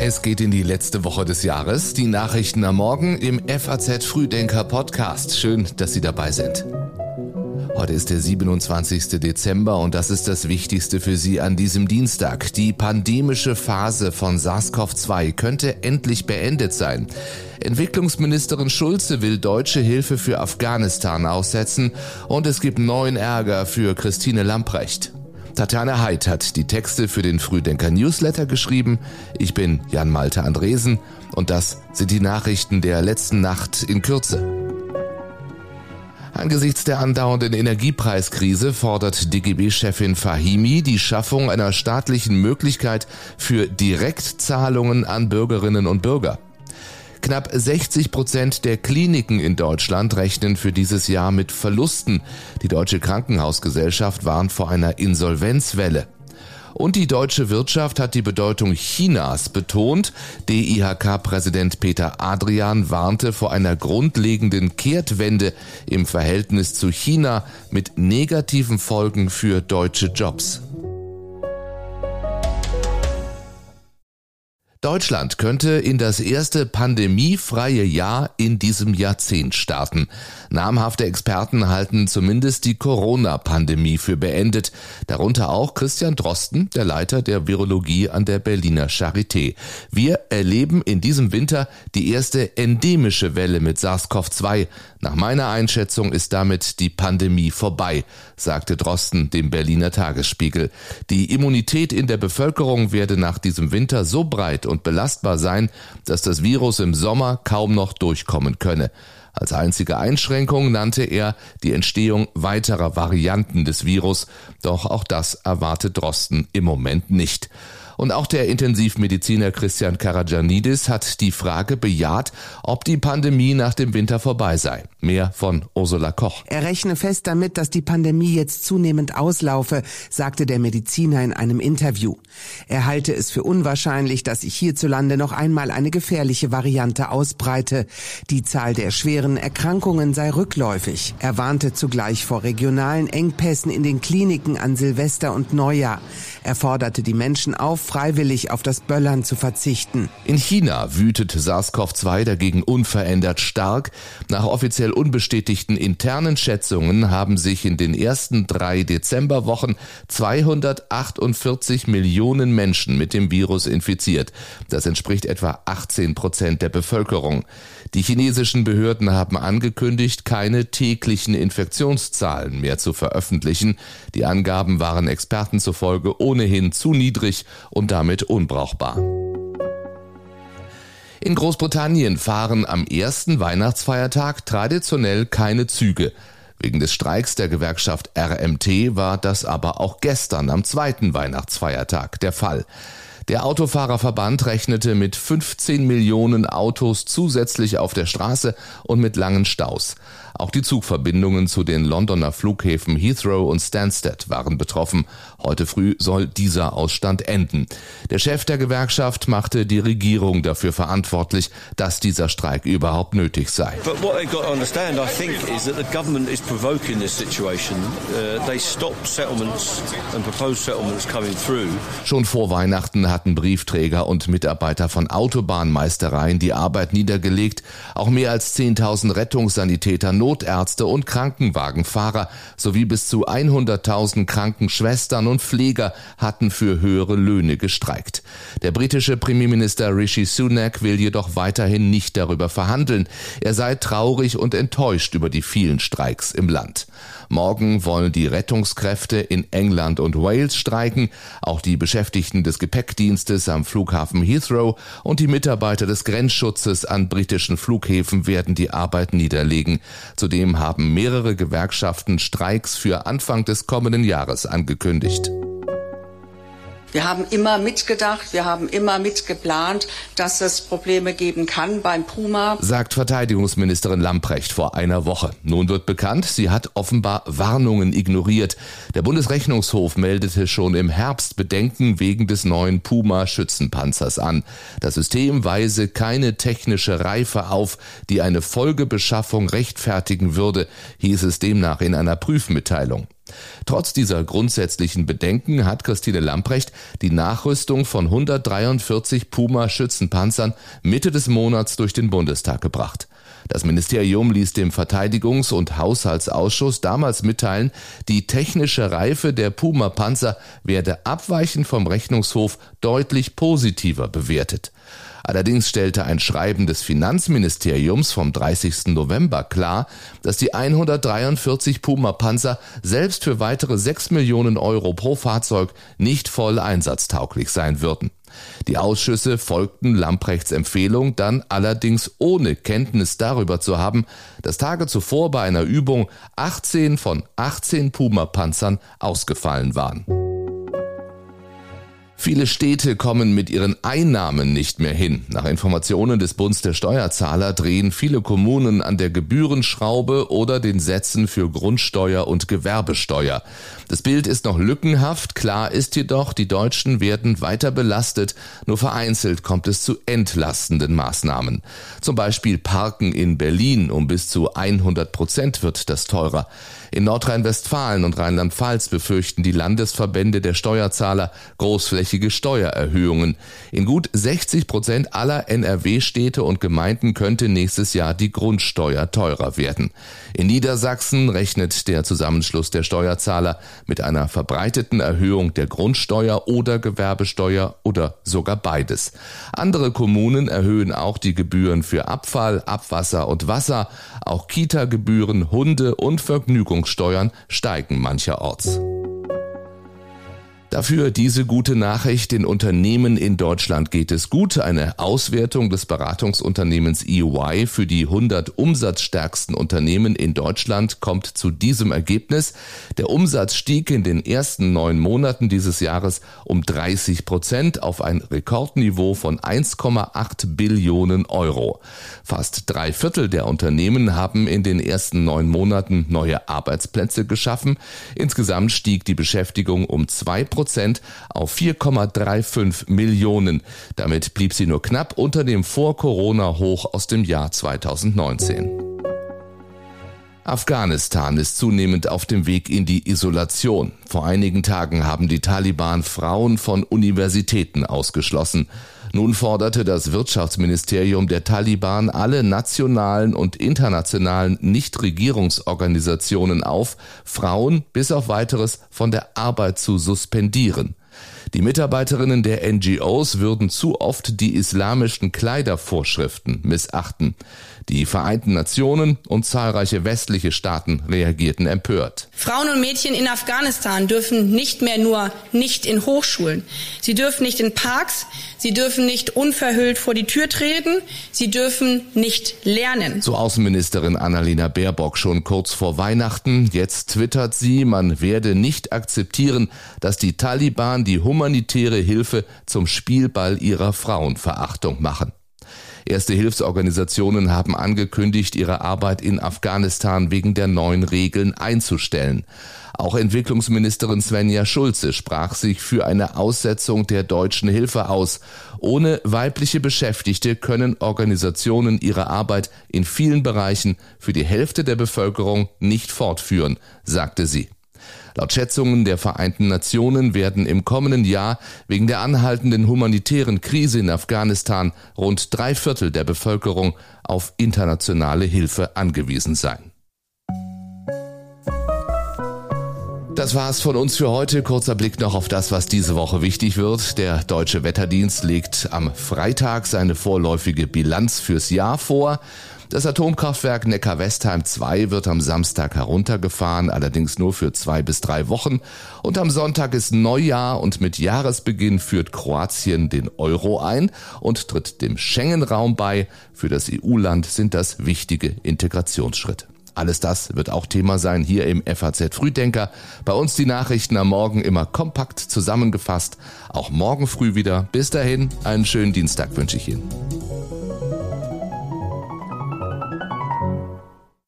Es geht in die letzte Woche des Jahres. Die Nachrichten am Morgen im FAZ Frühdenker Podcast. Schön, dass Sie dabei sind. Heute ist der 27. Dezember und das ist das Wichtigste für Sie an diesem Dienstag. Die pandemische Phase von SARS-CoV-2 könnte endlich beendet sein. Entwicklungsministerin Schulze will deutsche Hilfe für Afghanistan aussetzen und es gibt neuen Ärger für Christine Lamprecht. Tatjana Heid hat die Texte für den Frühdenker Newsletter geschrieben. Ich bin Jan Malte Andresen und das sind die Nachrichten der letzten Nacht in Kürze. Angesichts der andauernden Energiepreiskrise fordert DGB-Chefin Fahimi die Schaffung einer staatlichen Möglichkeit für Direktzahlungen an Bürgerinnen und Bürger. Knapp 60 Prozent der Kliniken in Deutschland rechnen für dieses Jahr mit Verlusten. Die Deutsche Krankenhausgesellschaft warnt vor einer Insolvenzwelle. Und die deutsche Wirtschaft hat die Bedeutung Chinas betont. DIHK-Präsident Peter Adrian warnte vor einer grundlegenden Kehrtwende im Verhältnis zu China mit negativen Folgen für deutsche Jobs. Deutschland könnte in das erste pandemiefreie Jahr in diesem Jahrzehnt starten. Namhafte Experten halten zumindest die Corona-Pandemie für beendet. Darunter auch Christian Drosten, der Leiter der Virologie an der Berliner Charité. Wir erleben in diesem Winter die erste endemische Welle mit SARS-CoV-2. Nach meiner Einschätzung ist damit die Pandemie vorbei, sagte Drosten dem Berliner Tagesspiegel. Die Immunität in der Bevölkerung werde nach diesem Winter so breit belastbar sein, dass das Virus im Sommer kaum noch durchkommen könne. Als einzige Einschränkung nannte er die Entstehung weiterer Varianten des Virus, doch auch das erwartet Drosten im Moment nicht. Und auch der Intensivmediziner Christian Karajanidis hat die Frage bejaht, ob die Pandemie nach dem Winter vorbei sei. Mehr von Ursula Koch. Er rechne fest damit, dass die Pandemie jetzt zunehmend auslaufe, sagte der Mediziner in einem Interview. Er halte es für unwahrscheinlich, dass sich hierzulande noch einmal eine gefährliche Variante ausbreite. Die Zahl der schweren Erkrankungen sei rückläufig. Er warnte zugleich vor regionalen Engpässen in den Kliniken an Silvester und Neujahr. Er forderte die Menschen auf, freiwillig auf das Böllern zu verzichten. In China wütet SARS-CoV-2 dagegen unverändert stark. Nach offiziell unbestätigten internen Schätzungen haben sich in den ersten drei Dezemberwochen 248 Millionen Menschen mit dem Virus infiziert. Das entspricht etwa 18 Prozent der Bevölkerung. Die chinesischen Behörden haben angekündigt, keine täglichen Infektionszahlen mehr zu veröffentlichen. Die Angaben waren Experten zufolge ohnehin zu niedrig und damit unbrauchbar. In Großbritannien fahren am ersten Weihnachtsfeiertag traditionell keine Züge. Wegen des Streiks der Gewerkschaft RMT war das aber auch gestern am zweiten Weihnachtsfeiertag der Fall. Der Autofahrerverband rechnete mit 15 Millionen Autos zusätzlich auf der Straße und mit langen Staus. Auch die Zugverbindungen zu den Londoner Flughäfen Heathrow und Stansted waren betroffen. Heute früh soll dieser Ausstand enden. Der Chef der Gewerkschaft machte die Regierung dafür verantwortlich, dass dieser Streik überhaupt nötig sei. But what they've got to understand, I think, is that the government is provoking this situation. Uh, they stopped settlements and proposed settlements coming through. Schon vor Weihnachten hatten Briefträger und Mitarbeiter von Autobahnmeistereien die Arbeit niedergelegt. Auch mehr als 10.000 Rettungssanitäter Notärzte und Krankenwagenfahrer sowie bis zu 100.000 Krankenschwestern und Pfleger hatten für höhere Löhne gestreikt. Der britische Premierminister Rishi Sunak will jedoch weiterhin nicht darüber verhandeln. Er sei traurig und enttäuscht über die vielen Streiks im Land. Morgen wollen die Rettungskräfte in England und Wales streiken, auch die Beschäftigten des Gepäckdienstes am Flughafen Heathrow und die Mitarbeiter des Grenzschutzes an britischen Flughäfen werden die Arbeit niederlegen. Zudem haben mehrere Gewerkschaften Streiks für Anfang des kommenden Jahres angekündigt. Wir haben immer mitgedacht, wir haben immer mitgeplant, dass es Probleme geben kann beim Puma, sagt Verteidigungsministerin Lamprecht vor einer Woche. Nun wird bekannt, sie hat offenbar Warnungen ignoriert. Der Bundesrechnungshof meldete schon im Herbst Bedenken wegen des neuen Puma Schützenpanzers an. Das System weise keine technische Reife auf, die eine Folgebeschaffung rechtfertigen würde, hieß es demnach in einer Prüfmitteilung. Trotz dieser grundsätzlichen Bedenken hat Christine Lamprecht die Nachrüstung von 143 Puma-Schützenpanzern Mitte des Monats durch den Bundestag gebracht. Das Ministerium ließ dem Verteidigungs- und Haushaltsausschuss damals mitteilen, die technische Reife der Puma-Panzer werde abweichend vom Rechnungshof deutlich positiver bewertet. Allerdings stellte ein Schreiben des Finanzministeriums vom 30. November klar, dass die 143 Puma-Panzer selbst für weitere 6 Millionen Euro pro Fahrzeug nicht voll einsatztauglich sein würden. Die Ausschüsse folgten Lamprechts Empfehlung dann allerdings ohne Kenntnis darüber zu haben, dass Tage zuvor bei einer Übung 18 von 18 Puma-Panzern ausgefallen waren. Viele Städte kommen mit ihren Einnahmen nicht mehr hin. Nach Informationen des Bundes der Steuerzahler drehen viele Kommunen an der Gebührenschraube oder den Sätzen für Grundsteuer und Gewerbesteuer. Das Bild ist noch lückenhaft. Klar ist jedoch, die Deutschen werden weiter belastet. Nur vereinzelt kommt es zu entlastenden Maßnahmen. Zum Beispiel Parken in Berlin um bis zu 100 Prozent wird das teurer. In Nordrhein-Westfalen und Rheinland-Pfalz befürchten die Landesverbände der Steuerzahler großflächige Steuererhöhungen. In gut 60 Prozent aller NRW-Städte und Gemeinden könnte nächstes Jahr die Grundsteuer teurer werden. In Niedersachsen rechnet der Zusammenschluss der Steuerzahler mit einer verbreiteten Erhöhung der Grundsteuer oder Gewerbesteuer oder sogar beides. Andere Kommunen erhöhen auch die Gebühren für Abfall, Abwasser und Wasser, auch Kita-Gebühren, Hunde und Vergnügungssteuern steigen mancherorts. Dafür diese gute Nachricht, den Unternehmen in Deutschland geht es gut. Eine Auswertung des Beratungsunternehmens EY für die 100 umsatzstärksten Unternehmen in Deutschland kommt zu diesem Ergebnis. Der Umsatz stieg in den ersten neun Monaten dieses Jahres um 30 Prozent auf ein Rekordniveau von 1,8 Billionen Euro. Fast drei Viertel der Unternehmen haben in den ersten neun Monaten neue Arbeitsplätze geschaffen. Insgesamt stieg die Beschäftigung um zwei Prozent auf 4,35 Millionen. Damit blieb sie nur knapp unter dem Vor-Corona-Hoch aus dem Jahr 2019. Afghanistan ist zunehmend auf dem Weg in die Isolation. Vor einigen Tagen haben die Taliban Frauen von Universitäten ausgeschlossen. Nun forderte das Wirtschaftsministerium der Taliban alle nationalen und internationalen Nichtregierungsorganisationen auf, Frauen bis auf weiteres von der Arbeit zu suspendieren. Die Mitarbeiterinnen der NGOs würden zu oft die islamischen Kleidervorschriften missachten. Die Vereinten Nationen und zahlreiche westliche Staaten reagierten empört. Frauen und Mädchen in Afghanistan dürfen nicht mehr nur nicht in Hochschulen. Sie dürfen nicht in Parks, sie dürfen nicht unverhüllt vor die Tür treten, sie dürfen nicht lernen. So Außenministerin Annalena Baerbock schon kurz vor Weihnachten. Jetzt twittert sie, man werde nicht akzeptieren, dass die Taliban die humanitäre Hilfe zum Spielball ihrer Frauenverachtung machen. Erste Hilfsorganisationen haben angekündigt, ihre Arbeit in Afghanistan wegen der neuen Regeln einzustellen. Auch Entwicklungsministerin Svenja Schulze sprach sich für eine Aussetzung der deutschen Hilfe aus. Ohne weibliche Beschäftigte können Organisationen ihre Arbeit in vielen Bereichen für die Hälfte der Bevölkerung nicht fortführen, sagte sie. Laut Schätzungen der Vereinten Nationen werden im kommenden Jahr wegen der anhaltenden humanitären Krise in Afghanistan rund drei Viertel der Bevölkerung auf internationale Hilfe angewiesen sein. Das war's von uns für heute. Kurzer Blick noch auf das, was diese Woche wichtig wird. Der Deutsche Wetterdienst legt am Freitag seine vorläufige Bilanz fürs Jahr vor. Das Atomkraftwerk Neckar-Westheim 2 wird am Samstag heruntergefahren, allerdings nur für zwei bis drei Wochen. Und am Sonntag ist Neujahr und mit Jahresbeginn führt Kroatien den Euro ein und tritt dem Schengen-Raum bei. Für das EU-Land sind das wichtige Integrationsschritte. Alles das wird auch Thema sein hier im FAZ Frühdenker. Bei uns die Nachrichten am Morgen immer kompakt zusammengefasst. Auch morgen früh wieder. Bis dahin, einen schönen Dienstag wünsche ich Ihnen.